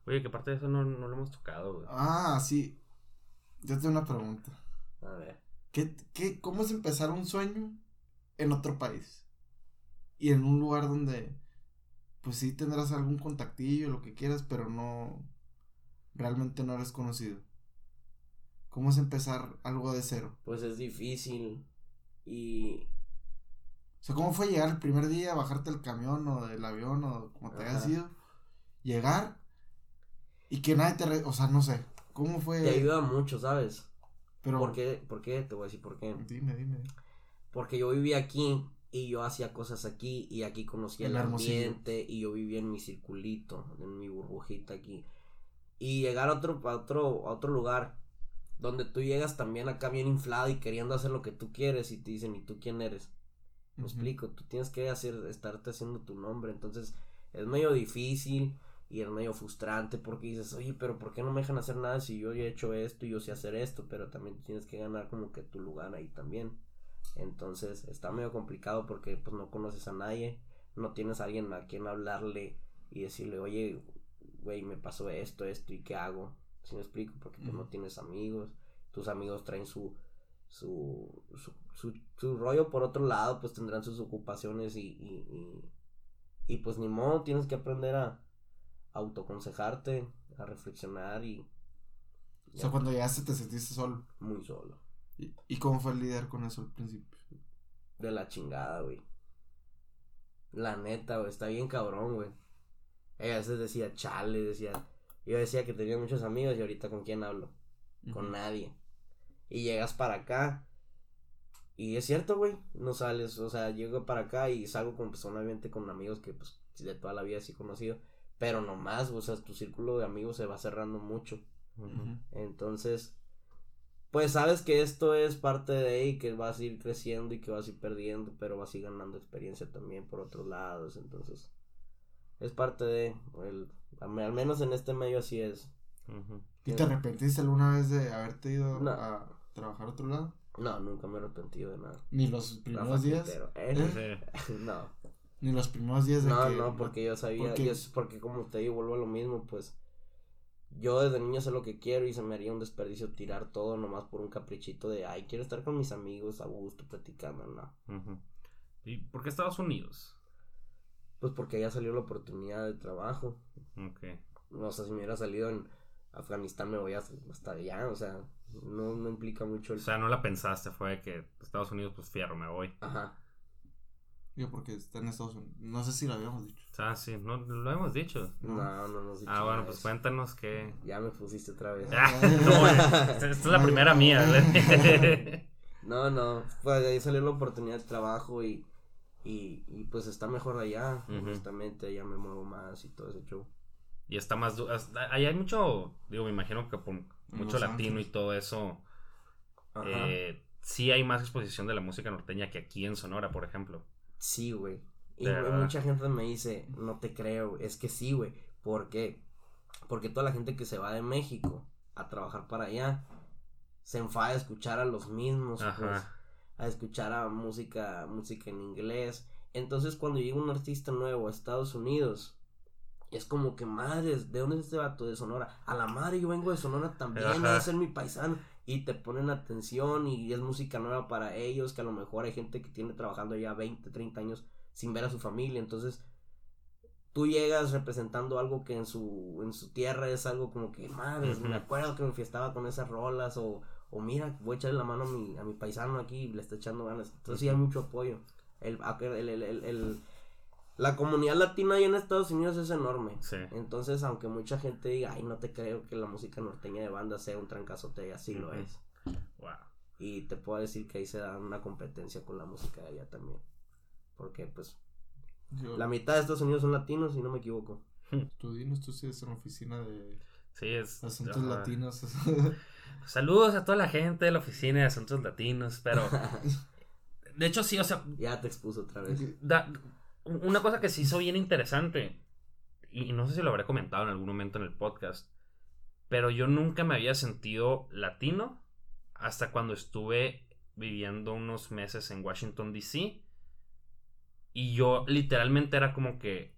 Oye, que parte de eso no, no lo hemos tocado, güey. Ah, sí. Yo tengo una pregunta. A ver. ¿Qué, qué, ¿Cómo es empezar un sueño en otro país? Y en un lugar donde, pues sí tendrás algún contactillo, lo que quieras, pero no, realmente no eres conocido. ¿Cómo es empezar algo de cero? Pues es difícil. Y O sea, ¿cómo fue llegar el primer día, bajarte del camión o del avión o como te hayas Ajá. ido? Llegar y que nadie te... re- o sea, no sé. ¿Cómo fue? te ayuda mucho, ¿sabes? Pero... ¿Por qué? ¿Por qué? Te voy a decir por qué. Dime, dime. Porque yo vivía aquí y yo hacía cosas aquí y aquí conocía el Hermosillo. ambiente y yo vivía en mi circulito, en mi burbujita aquí. Y llegar a otro, a otro, a otro lugar donde tú llegas también acá bien inflado y queriendo hacer lo que tú quieres y te dicen, ¿y tú quién eres? Me explico, tú tienes que hacer, estarte haciendo tu nombre, entonces es medio difícil y es medio frustrante porque dices, oye, pero ¿por qué no me dejan hacer nada si yo ya he hecho esto y yo sé hacer esto? Pero también tienes que ganar como que tu lugar ahí también. Entonces está medio complicado porque pues no conoces a nadie, no tienes a alguien a quien hablarle y decirle, oye, güey, me pasó esto, esto y qué hago. Si me explico? Porque pues no tienes amigos, tus amigos traen su, su, su, su, su rollo por otro lado, pues tendrán sus ocupaciones y, y, y, y, pues ni modo, tienes que aprender a autoconsejarte, a reflexionar y O sea, cuando llegaste te sentiste solo. muy solo. ¿Y, y cómo fue lidiar con eso al principio? De la chingada, güey. La neta, güey, está bien cabrón, güey. Ella a veces decía, chale, decía. Yo decía que tenía muchos amigos y ahorita con quién hablo. Con nadie. Y llegas para acá. Y es cierto, güey. No sales, o sea, llego para acá y salgo con personalmente con amigos que pues de toda la vida sí he conocido. Pero no más, o sea, tu círculo de amigos se va cerrando mucho. Entonces, pues sabes que esto es parte de y que vas a ir creciendo y que vas a ir perdiendo, pero vas a ir ganando experiencia también por otros lados. Entonces, es parte de, el, al menos en este medio así es. ¿Y te arrepentiste alguna vez de haberte ido No. a trabajar a otro lado? No, nunca me he arrepentido de nada. Ni los primeros días. ¿eh? Sí. No, Ni los primeros días de no, que. no, porque yo sabía, porque- y es porque como te digo, vuelvo a lo mismo, pues yo desde niño sé lo que quiero y se me haría un desperdicio tirar todo nomás por un caprichito de, ay, quiero estar con mis amigos a gusto platicando, no. ¿Y por qué Estados Unidos? Pues porque ya salió la oportunidad de trabajo. Ok. No sé si me hubiera salido en Afganistán me voy hasta allá, o sea, no, no implica mucho O el... sea, no la pensaste, fue que Estados Unidos, pues fierro, me voy. Ajá. Yo porque está en Estados Unidos. No sé si lo habíamos dicho. O sea, sí, no lo hemos dicho. No, no nos Ah, bueno, pues cuéntanos que... Ya me pusiste otra vez. Ah, no, esta, esta es la primera mía. No, no, pues de ahí salió la oportunidad de trabajo y, y, y pues está mejor allá, Ujú. honestamente, allá me muevo más y todo ese show. y está más... Ahí hay mucho, digo, me imagino que por mucho latino Ángeles. y todo eso, eh, sí hay más exposición de la música norteña que aquí en Sonora, por ejemplo. Sí, güey. Y güey, mucha gente me dice, no te creo, es que sí, güey. ¿Por qué? Porque toda la gente que se va de México a trabajar para allá se enfada a escuchar a los mismos, pues, a escuchar a música, música en inglés. Entonces cuando llega un artista nuevo a Estados Unidos, es como que madres, ¿de dónde es este vato de Sonora? A la madre, yo vengo de Sonora también, Ajá. a ser mi paisano. Y te ponen atención y es música nueva para ellos, que a lo mejor hay gente que tiene trabajando ya 20, 30 años sin ver a su familia. Entonces, tú llegas representando algo que en su, en su tierra es algo como que, madres, Ujú. me acuerdo que me fiestaba con esas rolas o, o mira, voy a echarle la mano a mi, a mi paisano aquí, le está echando ganas. Entonces sí hay mucho apoyo. El, el, el, el, el- la comunidad latina ahí en Estados Unidos es enorme. Sí. Entonces, aunque mucha gente diga, ay, no te creo que la música norteña de banda sea un trancazote, así lo es. Wow. Y te puedo decir que ahí se da una competencia con la música de allá también. Porque, pues, Yo, la mitad de Estados Unidos son latinos, si no me equivoco. tú dinos, tú sigues en la oficina de Sí, es. asuntos ajá. latinos. Saludos a toda la gente de la oficina de asuntos latinos, pero. De hecho, sí, o sea, Ya te expuso otra vez. da- una cosa que se hizo bien interesante, y no sé si lo habré comentado en algún momento en el podcast, pero yo nunca me había sentido latino hasta cuando estuve viviendo unos meses en Washington, D.C. Y yo literalmente era como que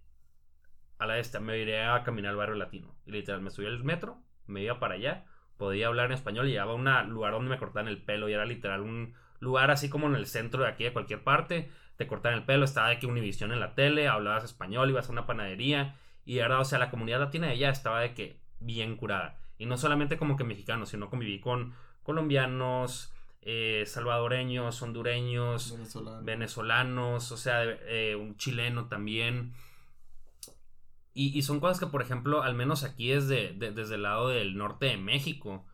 a la me iré a caminar al barrio latino. Y literal, me subí al metro, me iba para allá, podía hablar en español y llegaba a un lugar donde me cortaban el pelo y era literal un lugar así como en el centro de aquí de cualquier parte. Te cortaban el pelo, estaba de que Univisión en la tele, hablabas español, ibas a una panadería y de verdad, o sea, la comunidad latina de allá estaba de que bien curada. Y no solamente como que mexicanos, sino conviví con colombianos, eh, salvadoreños, hondureños, venezolano. venezolanos, o sea, eh, un chileno también. Y, y son cosas que, por ejemplo, al menos aquí desde, de- desde el lado del norte de México,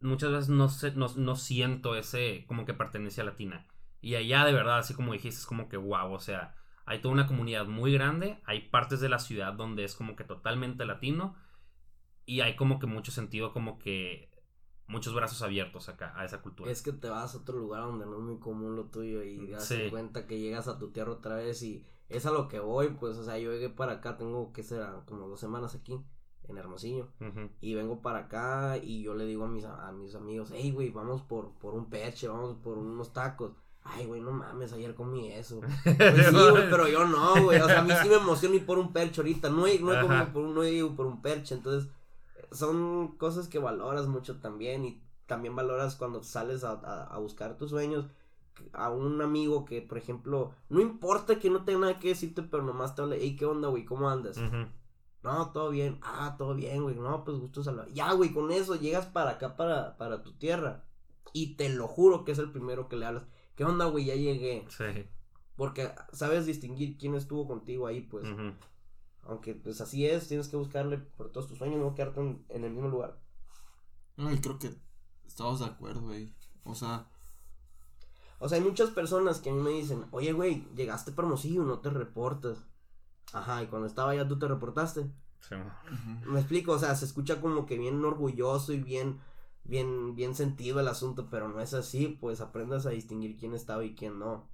muchas veces no, sé, no, no siento ese como que pertenencia latina. Y allá de verdad, así como dijiste, es como que wow, o sea, hay toda una comunidad muy grande, hay partes de la ciudad donde es como que totalmente latino y hay como que mucho sentido, como que muchos brazos abiertos acá a esa cultura. Es que te vas a otro lugar donde no es muy común lo tuyo y te das Sí. cuenta que llegas a tu tierra otra vez y es a lo que voy, pues, o sea, yo llegué para acá, tengo que ser como dos semanas aquí en Hermosillo y vengo para acá y yo le digo a mis, a mis amigos, hey, güey, vamos por, por un peche, vamos por unos tacos. Ay, güey, no mames, ayer comí eso. Pues sí, güey, pero yo no, güey. O sea, a mí sí me emociona ir por un perche ahorita. No he, no he comido por un, no he ido por un perche. Entonces, son cosas que valoras mucho también. Y también valoras cuando sales a, a- a buscar tus sueños. A un amigo que, por ejemplo, no importa que no tenga nada que decirte, pero nomás te habla, hey, ¿qué onda, güey? ¿Cómo andas? No, todo bien. Ah, todo bien, güey. No, pues gusto saludar. Ya, güey, con eso llegas para acá, para, para tu tierra. Y te lo juro que es el primero que le hablas. ¿Qué onda, güey? Ya llegué. Sí. Porque sabes distinguir quién estuvo contigo ahí, pues. Aunque, pues así es, tienes que buscarle por todos tus sueños, no quedarte en, en el mismo lugar. No, y creo que estamos de acuerdo, güey. O sea, O sea, hay muchas personas que a mí me dicen, oye, güey, llegaste para Hermosillo, no te reportas. Ajá, y cuando estaba allá tú te reportaste. Sí. ujú. Me explico, o sea, se escucha como que bien orgulloso y bien, bien, bien sentido el asunto, pero no es así, pues aprendas a distinguir quién estaba y quién no.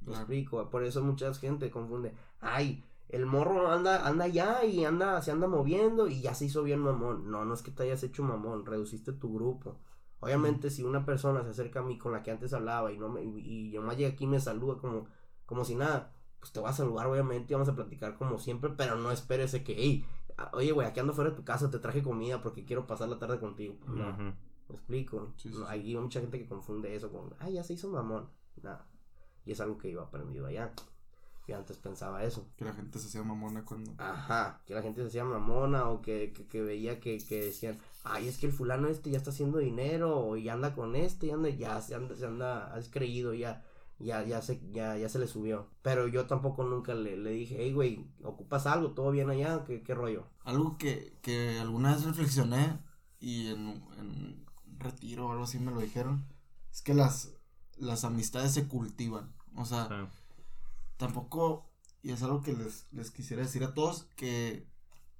Me Claro. explico, por eso mucha gente confunde. Ay, el morro anda, anda allá y anda, se anda moviendo y ya se hizo bien mamón. No, no es que te hayas hecho mamón, reduciste tu grupo. Obviamente, si una persona se acerca a mí con la que antes hablaba y no me, y, yo más llega aquí y me saluda como, como si nada, pues te voy a saludar, obviamente, y vamos a platicar como siempre, pero no esperes de que, hey, oye, güey, aquí ando fuera de tu casa, te traje comida porque quiero pasar la tarde contigo. No, Ujú. me explico. Sí, No. Hay mucha gente que confunde eso con, ay, ya se hizo mamón. Nada. Y es algo que yo he aprendido allá. Yo antes pensaba eso. que la gente se hacía mamona cuando. Ajá, que la gente se hacía mamona o que, que, que veía que, que decían, ay, es que el fulano este ya está haciendo dinero o ya anda con este, y anda, ya se anda, se anda, has creído, ya, ya, ya se, ya, ya se le subió. Pero yo tampoco nunca le, le dije, hey, güey, ¿ocupas algo? ¿Todo bien allá? ¿Qué, qué rollo? Algo que, que alguna vez reflexioné y en, en un retiro o algo así me lo dijeron, es que las, las amistades se cultivan. O sea, Sí. tampoco, y es algo que les, les quisiera decir a todos, que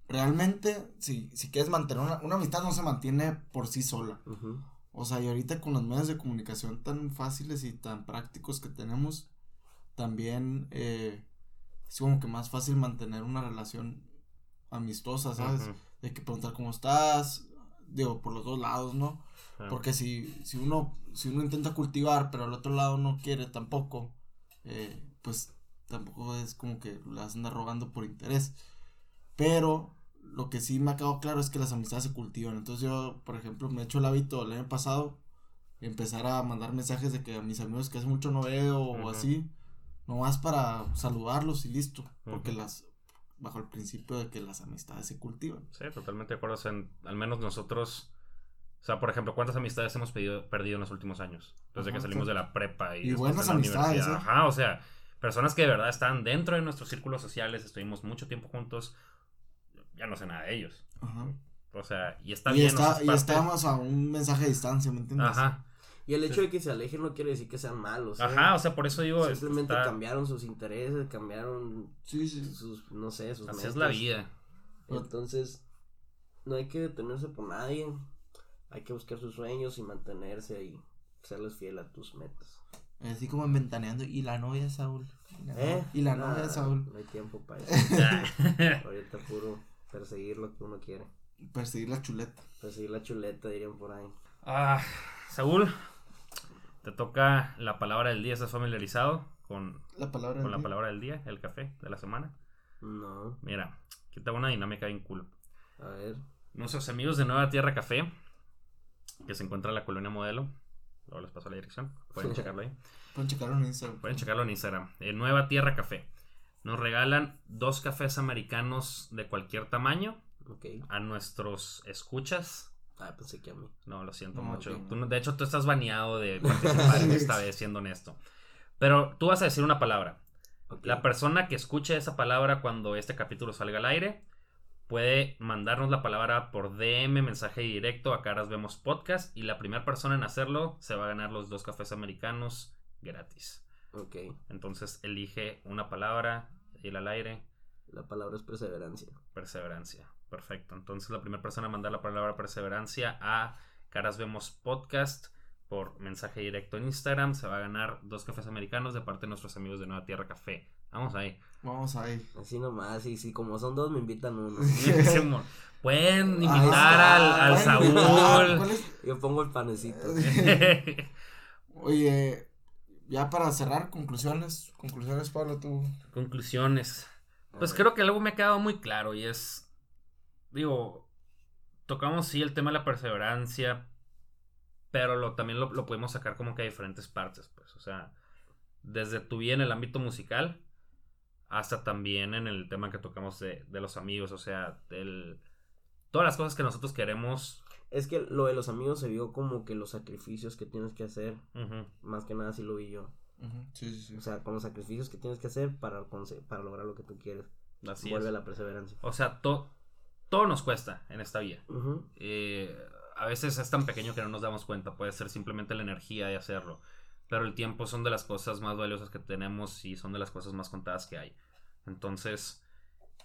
realmente si, si quieres mantener una, una amistad no se mantiene por sí sola. O sea, y ahorita con los medios de comunicación tan fáciles y tan prácticos que tenemos, también eh, es como que más fácil mantener una relación amistosa, ¿sabes? Ujú. De que preguntar cómo estás, digo, por los dos lados, ¿no? Porque si, si uno, si uno intenta cultivar, pero al otro lado no quiere tampoco, eh, pues tampoco es como que las anda rogando por interés. Pero lo que sí me ha quedado claro es que las amistades se cultivan. Entonces yo, por ejemplo, me he hecho el hábito el año pasado empezar a mandar mensajes de que a mis amigos que hace mucho no veo o así, nomás para saludarlos y listo. Porque las, bajo el principio de que las amistades se cultivan. Sí, totalmente de acuerdo. O sea, en- al menos nosotros O sea, por ejemplo, ¿cuántas amistades hemos pedido- perdido en los últimos años? Desde que salimos de la prepa y, Y buenas en la amistades, universidad. ¿eh? Ajá, o sea, personas que de verdad están dentro de nuestros círculos sociales, estuvimos mucho tiempo juntos, ya no sé nada de ellos. Ajá. O sea, y está y, bien. está, es y estamos a un mensaje de distancia, ¿me entiendes? Ajá, Y el hecho de que se alejen no quiere decir que sean malos. ¿eh? ajá, o sea, por eso digo, es- Simplemente está- cambiaron sus intereses, cambiaron Sí, sí. sus, no sé, sus así es metas. la vida. Entonces, no hay que detenerse por nadie. Hay que buscar sus sueños y mantenerse y serles fiel a tus metas. Así como inventaneando. Y la novia de Saúl. Y la, ¿Eh? y la novia de Saúl. No hay tiempo para eso. Ahorita puro perseguir lo que uno quiere. Perseguir la chuleta. Perseguir la chuleta, dirían por ahí. Ah, Saúl, te toca la palabra del día. ¿Estás familiarizado con, La palabra. con del la día. palabra del día, el café de la semana? No, Mira, aquí tengo una dinámica bien cool. a ver. Nuestros amigos de Nueva Tierra Café, que se encuentra en la colonia Modelo, luego les paso la dirección, pueden checarlo ahí. Pueden checarlo en Instagram. Pueden checarlo en Instagram. En Nueva Tierra Café. Nos regalan dos cafés americanos de cualquier tamaño a nuestros escuchas. Ah, pensé que a mí. No, lo siento No, mucho. Tú de hecho, tú estás baneado de participar en esta vez, siendo honesto. Pero tú vas a decir una palabra. La persona que escuche esa palabra cuando este capítulo salga al aire puede mandarnos la palabra por DM, mensaje directo a Caras Vemos Podcast. Y la primera persona en hacerlo se va a ganar los dos cafés americanos gratis. Ok. Entonces elige una palabra, ir al aire, La palabra es perseverancia. perseverancia. Perfecto. Entonces la primera persona a mandar la palabra perseverancia a Caras Vemos Podcast por mensaje directo en Instagram se va a ganar dos cafés americanos de parte de nuestros amigos de Nueva Tierra Café. Vamos ahí. Vamos ahí. Así nomás. Y si como son dos, me invitan uno. Pueden invitar al. Saúl. Yo pongo el panecito. Oye, ya para cerrar, conclusiones. Conclusiones, Pablo, tú. Conclusiones. Pues creo que algo me ha quedado muy claro y es, digo, tocamos sí el tema de la perseverancia, pero lo, también lo, lo podemos sacar como que a diferentes partes, pues, o sea, desde tu vida en el ámbito musical hasta también en el tema que tocamos de, de los amigos, o sea, del, todas las cosas que nosotros queremos. Es que lo de los amigos se vio como que los sacrificios que tienes que hacer. Más que nada así lo vi yo. Sí, sí, sí. O sea, con los sacrificios que tienes que hacer para, para lograr lo que tú quieres. así Vuelve es. la perseverancia. O sea, to- todo nos cuesta en esta vida. Eh, a veces es tan pequeño que no nos damos cuenta, puede ser simplemente la energía de hacerlo, pero el tiempo son de las cosas más valiosas que tenemos y son de las cosas más contadas que hay. Entonces,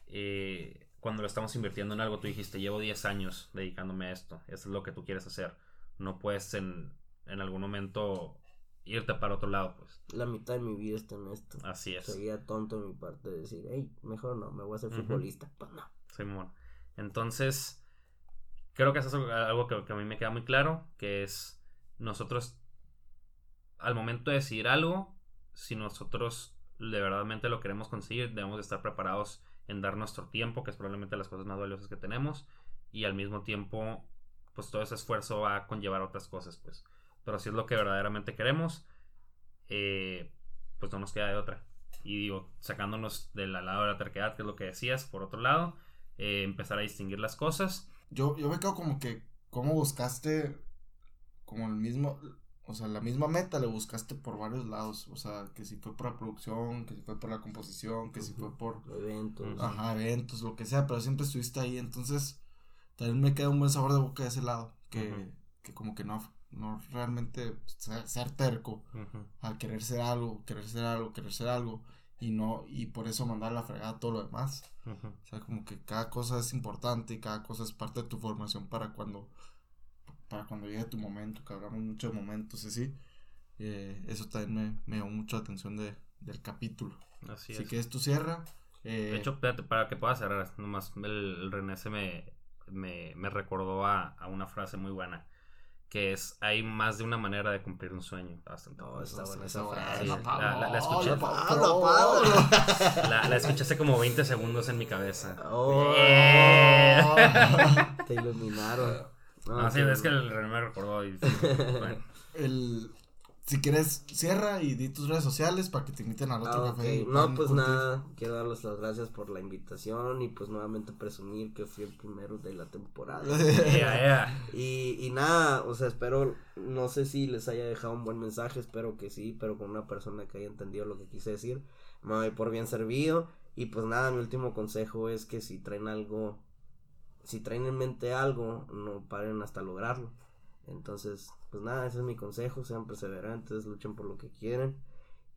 eh, cuando lo estamos invirtiendo en algo, tú dijiste, llevo 10 años dedicándome a esto, eso es lo que tú quieres hacer, no puedes en, en algún momento irte para otro lado, pues La mitad de mi vida está en esto. así es. Sería tonto de mi parte decir, hey, mejor no, me voy a hacer futbolista. Pues no. Simón. Entonces, creo que eso es algo- algo que, que a mí me queda muy claro, que es nosotros, al momento de decidir algo, si nosotros de verdadmente lo queremos conseguir, debemos de estar preparados en dar nuestro tiempo, que es probablemente las cosas más valiosas que tenemos, y al mismo tiempo, pues todo ese esfuerzo va a conllevar otras cosas, pues. Pero si es lo que verdaderamente queremos, eh, pues no nos queda de otra. Y digo, sacándonos del lado de la terquedad, que es lo que decías, por otro lado, eh, empezar a distinguir las cosas. Yo, yo me quedo como que, ¿cómo buscaste como el mismo, o sea, la misma meta le buscaste por varios lados? O sea, que si fue por la producción, que si fue por la composición, que si fue por, Eventos. Ajá, eventos, lo que sea, pero siempre estuviste ahí, entonces también me queda un buen sabor de boca de ese lado, que, que como que no, no realmente ser, ser terco al querer ser algo, querer ser algo, querer ser algo, y no, y por eso mandar a la fregada todo lo demás. O sea, como que cada cosa es importante y cada cosa es parte de tu formación para cuando para cuando llegue tu momento, que hablamos mucho de momentos, así. Eh, eso también me, me llamó mucho la atención de, del capítulo. Así si es. quieres tú cierra. eh, De hecho, espérate, para que pueda cerrar, nomás el, el René se me, me, me recordó a, a una frase muy buena, que es, hay más de una manera de cumplir un sueño. Bastante No, bueno. está buena esa frase. la- la- la escuché. Pablo. La, escuché hace como 20 segundos en mi cabeza. Oh, Eh. te iluminaron. No, sí, es que el René me recordó y... bueno, El si quieres, cierra y di tus redes sociales para que te inviten al otro Ah, café. No, pues nada, quiero darles las gracias por la invitación y pues nuevamente presumir que fui el primero de la temporada. Yeah, yeah. y, y nada, o sea, espero, no sé si les haya dejado un buen mensaje, espero que sí, pero con una persona que haya entendido lo que quise decir, me doy por bien servido. Y pues nada, mi último consejo es que si traen algo, si traen en mente algo, no paren hasta lograrlo. Entonces, pues nada, ese es mi consejo, sean perseverantes, luchen por lo que quieren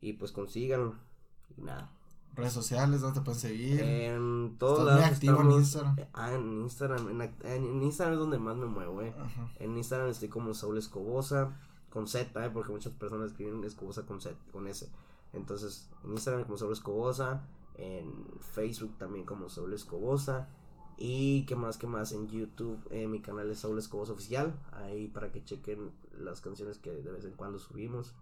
y pues consíganlo. Y nada. Redes sociales, ¿dónde te pueden seguir? En todos Estás muy lados activo en Instagram. Ah, en Instagram, en, act- en- en Instagram es donde más me muevo, eh. Ajá. En Instagram estoy como Saúl Escobosa, con Z, eh, porque muchas personas escriben Escobosa con Z, con S. Entonces, en Instagram como Saúl Escobosa, en Facebook también como Saúl Escobosa. Y qué más, qué más, en YouTube, eh, mi canal es Saúl Escobosa Oficial, ahí para que chequen las canciones que de vez en cuando subimos.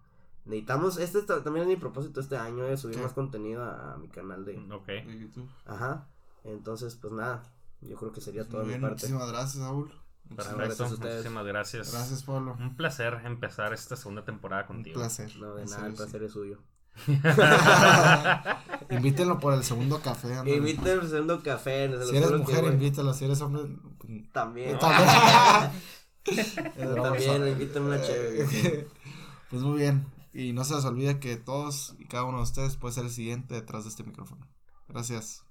Necesitamos, este es ta- también es mi propósito este año, de subir ¿Qué? más contenido a, a mi canal de... Ok. De YouTube. Ajá, entonces pues nada, yo creo que sería toda Muy mi bien, parte. muchísimas gracias, Saúl. Perfecto. gracias. Muchísimas gracias. Gracias, Pablo. Un placer empezar esta segunda temporada Un contigo. placer. No, de nada, el sí. placer es suyo. Invítenlo por el segundo café. ándale. Inviten el segundo café. Si eres mujer, voy. invítalo. Si eres hombre, También. también. También, inviten una chévere. Pues muy bien. Y no se les olvide que todos y cada uno de ustedes puede ser el siguiente detrás de este micrófono. Gracias.